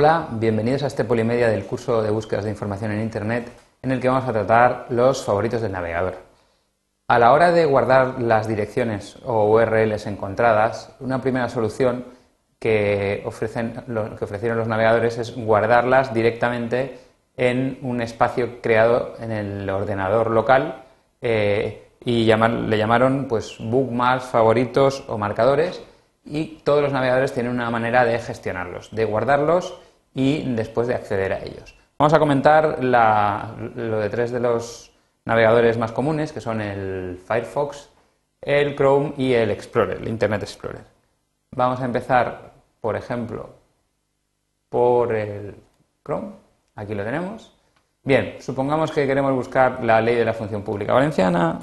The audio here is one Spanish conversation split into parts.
Hola, bienvenidos a este Polimedia del curso de búsquedas de información en Internet en el que vamos a tratar los favoritos del navegador. A la hora de guardar las direcciones o URLs encontradas, una primera solución que, ofrecen, que ofrecieron los navegadores es guardarlas directamente en un espacio creado en el ordenador local eh, y le llamaron pues, bookmarks, favoritos o marcadores y todos los navegadores tienen una manera de gestionarlos, de guardarlos y después de acceder a ellos. Vamos a comentar lo de tres de los navegadores más comunes, que son el Firefox, el Chrome y el Explorer, el Internet Explorer. Vamos a empezar, por ejemplo, por el Chrome. Aquí lo tenemos. Bien, supongamos que queremos buscar la ley de la función pública valenciana.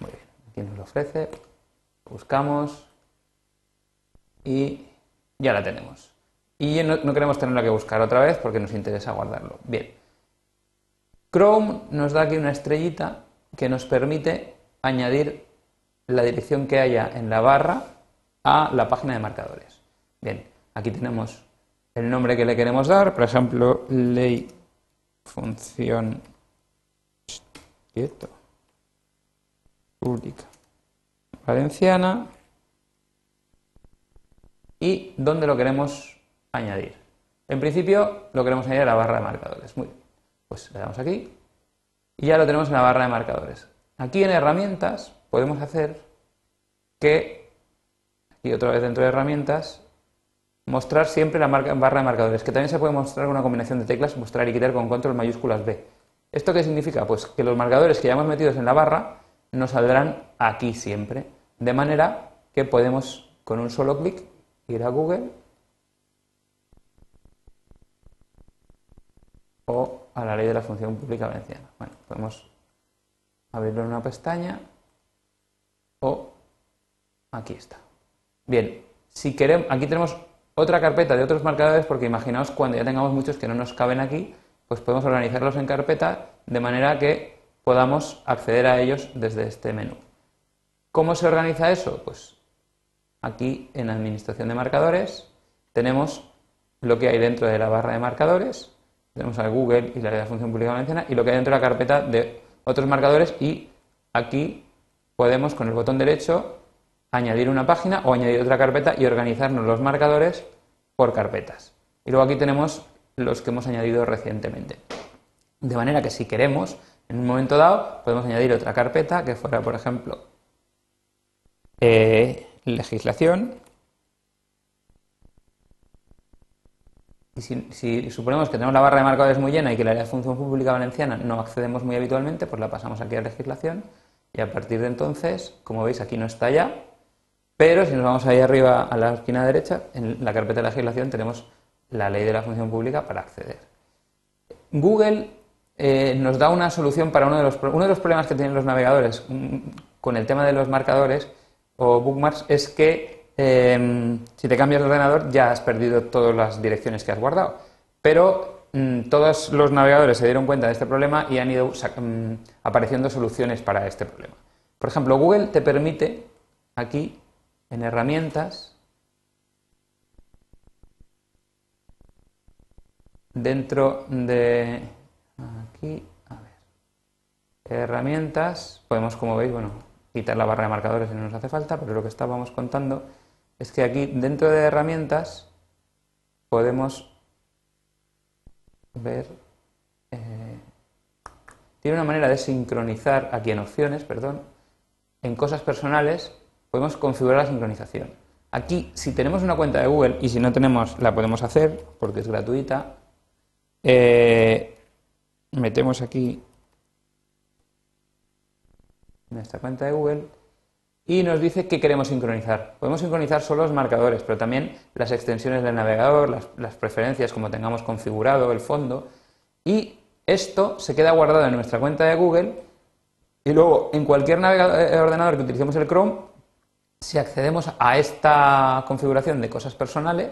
muy bien, aquí nos lo ofrece buscamos y ya la tenemos. Y no, queremos tenerla que buscar otra vez porque nos interesa guardarlo. Bien. Chrome nos da aquí una estrellita que nos permite añadir la dirección que haya en la barra a la página de marcadores. Bien, aquí tenemos el nombre que le queremos dar, por ejemplo, ley función quieto pública valenciana y dónde lo queremos añadir. En principio lo queremos añadir a la barra de marcadores. Muy bien. Pues le damos aquí y ya lo tenemos en la barra de marcadores. Aquí en herramientas podemos hacer que, y otra vez dentro de herramientas, mostrar siempre la barra de marcadores, que también se puede mostrar con una combinación de teclas, mostrar y quitar con control mayúsculas B. ¿Esto qué significa? Pues que los marcadores que ya hemos metido en la barra nos saldrán aquí siempre. De manera que podemos con un solo clic ir a Google o a la ley de la función pública valenciana. Bueno, podemos abrirlo en una pestaña o aquí está. Bien, si queremos, aquí tenemos otra carpeta de otros marcadores porque imaginaos cuando ya tengamos muchos que no nos caben aquí, pues podemos organizarlos en carpeta de manera que podamos acceder a ellos desde este menú. ¿Cómo se organiza eso? Pues aquí en Administración de Marcadores tenemos lo que hay dentro de la barra de marcadores, tenemos a Google y la de función pública valenciana y lo que hay dentro de la carpeta de otros marcadores y aquí podemos con el botón derecho añadir una página o añadir otra carpeta y organizarnos los marcadores por carpetas. Y luego aquí tenemos los que hemos añadido recientemente. De manera que si queremos en un momento dado podemos añadir otra carpeta que fuera, por ejemplo, eh, legislación. Y si, suponemos que tenemos la barra de marcadores muy llena y que la área de función pública valenciana no accedemos muy habitualmente, pues la pasamos aquí a legislación y a partir de entonces, como veis, aquí no está ya, pero si nos vamos ahí arriba a la esquina derecha, en la carpeta de legislación tenemos la ley de la función pública para acceder. Google eh, nos da una solución para uno de, los, uno de los problemas que tienen los navegadores mm, con el tema de los marcadores o bookmarks es que em, si te cambias de ordenador ya has perdido todas las direcciones que has guardado. Pero mm, todos los navegadores se dieron cuenta de este problema y han ido mm, apareciendo soluciones para este problema. Por ejemplo, Google te permite aquí en herramientas dentro de aquí, a ver, herramientas, podemos, como veis, bueno, quitar la barra de marcadores si no nos hace falta, pero lo que estábamos contando es que aquí, dentro de herramientas, podemos ver, eh, tiene una manera de sincronizar, aquí en opciones, perdón, en cosas personales, podemos configurar la sincronización. Aquí, si tenemos una cuenta de Google y si no tenemos, la podemos hacer porque es gratuita. Eh, metemos aquí nuestra cuenta de Google y nos dice que queremos sincronizar. Podemos sincronizar solo los marcadores, pero también las extensiones del navegador, las, preferencias como tengamos configurado, el fondo. Y esto se queda guardado en nuestra cuenta de Google y luego en cualquier eh, ordenador que utilicemos el Chrome, si accedemos a esta configuración de cosas personales,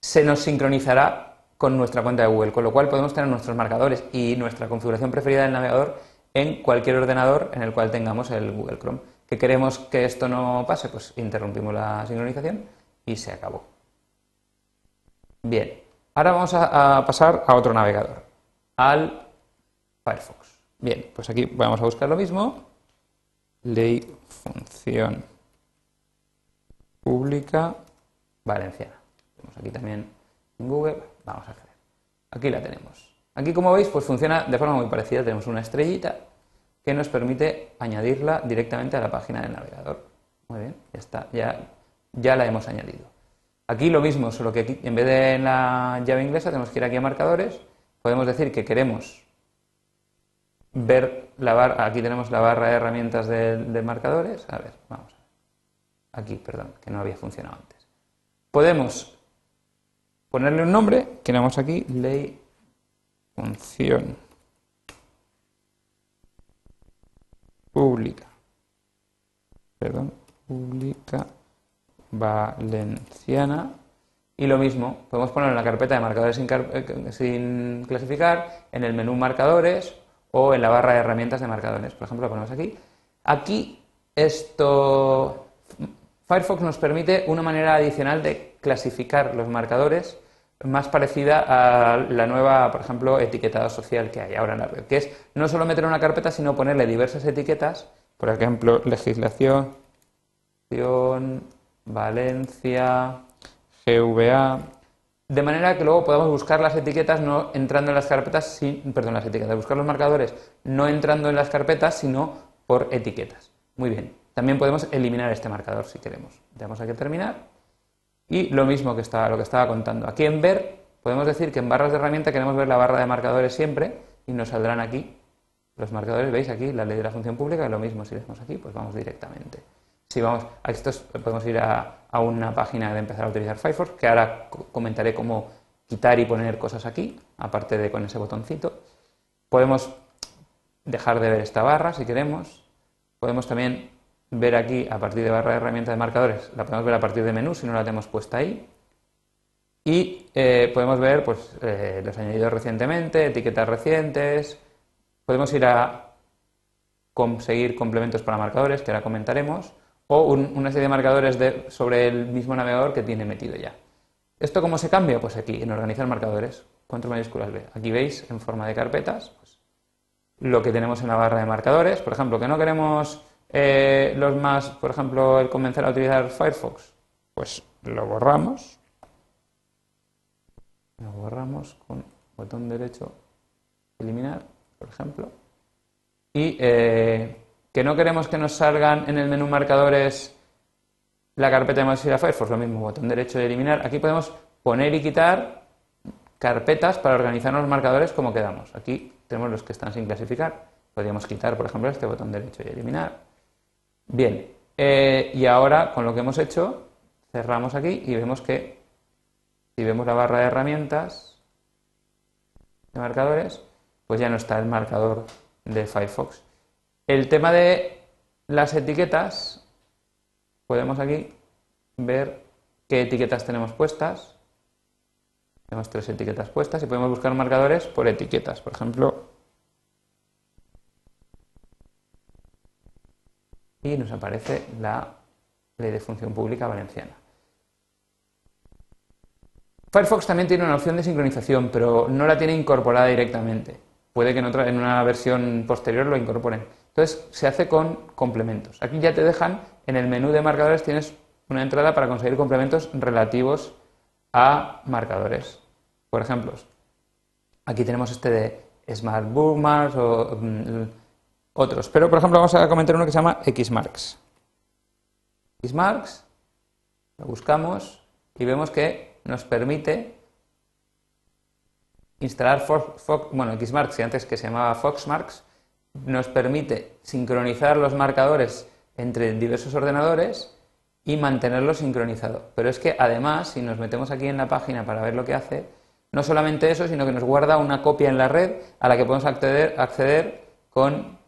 se nos sincronizará con nuestra cuenta de Google, con lo cual podemos tener nuestros marcadores y nuestra configuración preferida del navegador en cualquier ordenador en el cual tengamos el Google Chrome. que queremos que esto no pase, pues interrumpimos la sincronización y se acabó. Bien, ahora vamos a, pasar a otro navegador, al Firefox. Bien, pues aquí vamos a buscar lo mismo, ley función pública valenciana. Tenemos aquí también en Google, vamos a hacer. Aquí la tenemos. Aquí, como veis, pues funciona de forma muy parecida. Tenemos una estrellita que nos permite añadirla directamente a la página del navegador. Muy bien, ya está, ya, ya la hemos añadido. Aquí lo mismo, solo que aquí, en vez de la llave inglesa tenemos que ir aquí a marcadores. Podemos decir que queremos ver la barra, aquí tenemos la barra de herramientas de, de marcadores. A ver, vamos. Aquí, perdón, que no había funcionado antes. Podemos ponerle un nombre, que tenemos aquí, ley función pública, perdón, pública valenciana. Y lo mismo, podemos ponerlo en la carpeta de marcadores sin, eh, sin, clasificar, en el menú marcadores o en la barra de herramientas de marcadores. Por ejemplo, lo ponemos aquí. Aquí esto, Firefox nos permite una manera adicional de clasificar los marcadores más parecida a la nueva, por ejemplo, etiquetado social que hay ahora en la red, que es no solo meter una carpeta, sino ponerle diversas etiquetas, por ejemplo, legislación, Valencia, GVA, de manera que luego podamos buscar las etiquetas no entrando en las carpetas, sin, perdón, las etiquetas, buscar los marcadores no entrando en las carpetas, sino por etiquetas. Muy bien. También podemos eliminar este marcador si queremos. Damos aquí a terminar y lo mismo que estaba, lo que estaba contando. Aquí en ver, podemos decir que en barras de herramienta queremos ver la barra de marcadores siempre y nos saldrán aquí los marcadores. ¿Veis aquí la ley de la función pública? Lo mismo, si le damos aquí, pues vamos directamente. Si vamos a estos, podemos ir a, una página de empezar a utilizar Firefox, que ahora comentaré cómo quitar y poner cosas aquí, aparte de con ese botoncito. Podemos dejar de ver esta barra si queremos. Podemos también ver aquí a partir de barra de herramientas de marcadores, la podemos ver a partir de menú si no la tenemos puesta ahí. Y eh, podemos ver pues, eh, los añadidos recientemente, etiquetas recientes. Podemos ir a conseguir complementos para marcadores, que ahora comentaremos, o una serie de marcadores sobre el mismo navegador que tiene metido ya. ¿Esto cómo se cambia? Pues aquí, en organizar marcadores, control mayúsculas B. Aquí veis, en forma de carpetas, pues, lo que tenemos en la barra de marcadores. Por ejemplo, que no queremos eh, los más, por ejemplo, el comenzar a utilizar Firefox, pues lo borramos. Lo borramos con botón derecho, eliminar, por ejemplo. Y eh, que no queremos que nos salgan en el menú marcadores la carpeta de a Firefox, lo mismo, botón derecho de eliminar. Aquí podemos poner y quitar carpetas para organizar los marcadores como quedamos. Aquí tenemos los que están sin clasificar. Podríamos quitar, por ejemplo, este botón derecho y eliminar. Bien, eh, y ahora con lo que hemos hecho, cerramos aquí y vemos que si vemos la barra de herramientas de marcadores, pues ya no está el marcador de Firefox. El tema de las etiquetas, podemos aquí ver qué etiquetas tenemos puestas. Tenemos tres etiquetas puestas y podemos buscar marcadores por etiquetas. Por ejemplo, y nos aparece la ley de función pública valenciana. Firefox también tiene una opción de sincronización, pero no la tiene incorporada directamente. Puede que en, otra, en una versión posterior lo incorporen. Entonces se hace con complementos. Aquí ya te dejan, en el menú de marcadores tienes una entrada para conseguir complementos relativos a marcadores. Por ejemplo, aquí tenemos este de Smart Bookmarks o mm, otros. Pero, por ejemplo, vamos a comentar uno que se llama Xmarks. Xmarks, lo buscamos y vemos que nos permite instalar Fox, bueno, Xmarks, que antes que se llamaba Foxmarks, nos permite sincronizar los marcadores entre diversos ordenadores y mantenerlo sincronizado. Pero es que además, si nos metemos aquí en la página para ver lo que hace, no solamente eso, sino que nos guarda una copia en la red a la que podemos acceder con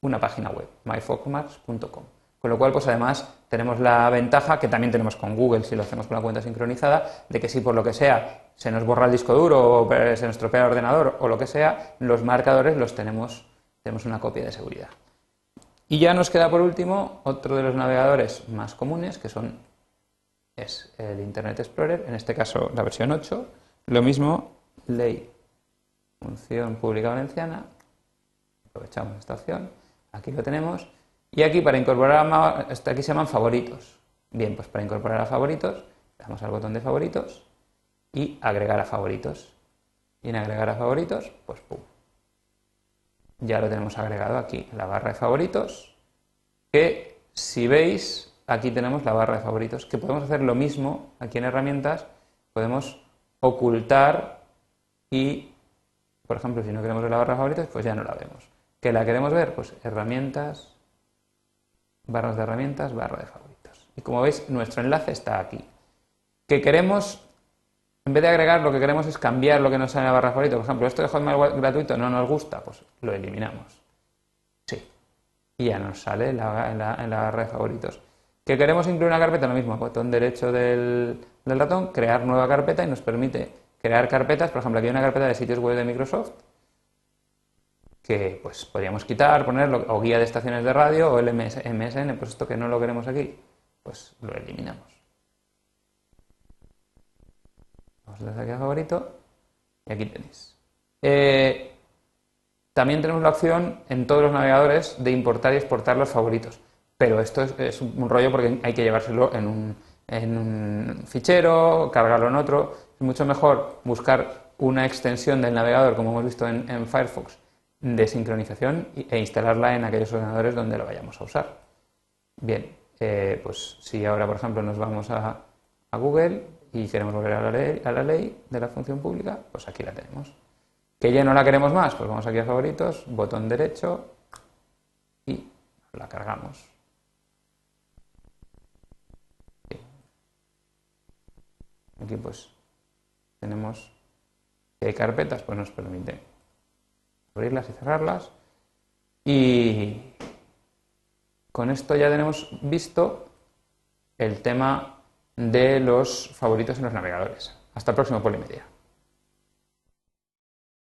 una página web, myfocmax.com. Con lo cual, pues además tenemos la ventaja que también tenemos con Google si lo hacemos con la cuenta sincronizada, de que si por lo que sea se nos borra el disco duro o se nos estropea el ordenador o lo que sea, los marcadores los tenemos, tenemos una copia de seguridad. Y ya nos queda por último otro de los navegadores más comunes, que son es el Internet Explorer, en este caso la versión 8. Lo mismo, ley, función pública valenciana. Aprovechamos esta opción. Aquí lo tenemos. Y aquí para incorporar, aquí se llaman favoritos. Bien, pues para incorporar a favoritos, damos al botón de favoritos y agregar a favoritos. Y en agregar a favoritos, pues pum. Ya lo tenemos agregado aquí, la barra de favoritos, que si veis, aquí tenemos la barra de favoritos, que podemos hacer lo mismo aquí en herramientas, podemos ocultar y, por ejemplo, si no queremos la barra de favoritos, pues ya no la vemos. ¿Que la queremos ver? Pues herramientas, barras de herramientas, barra de favoritos. Y como veis, nuestro enlace está aquí. ¿Que queremos en vez de agregar, lo que queremos es cambiar lo que nos sale en la barra de favoritos. Por ejemplo, esto de Hotmail gratuito no nos gusta, pues lo eliminamos. Sí. Y ya nos sale en la, barra de favoritos. ¿Que queremos incluir una carpeta? Lo mismo, botón derecho del, ratón, crear nueva carpeta y nos permite crear carpetas. Por ejemplo, aquí hay una carpeta de sitios web de Microsoft que pues podríamos quitar, ponerlo, o guía de estaciones de radio o el MSN, pues esto que no lo queremos aquí, pues lo eliminamos. Vamos aquí a favorito y aquí tenéis. Eh, también tenemos la opción en todos los navegadores de importar y exportar los favoritos, pero esto es, un rollo porque hay que llevárselo en un fichero, cargarlo en otro. Es mucho mejor buscar una extensión del navegador, como hemos visto en, Firefox, de sincronización e instalarla en aquellos ordenadores donde lo vayamos a usar. Bien, eh, pues si ahora, por ejemplo, nos vamos a Google, y queremos volver a la, ley, a la ley de la función pública, pues aquí la tenemos. ¿Que ya no la queremos más? Pues vamos aquí a favoritos, botón derecho y la cargamos. Aquí pues tenemos que hay carpetas, pues nos permite abrirlas y cerrarlas. Y con esto ya tenemos visto el tema de los favoritos en los navegadores. Hasta el próximo Polimedia.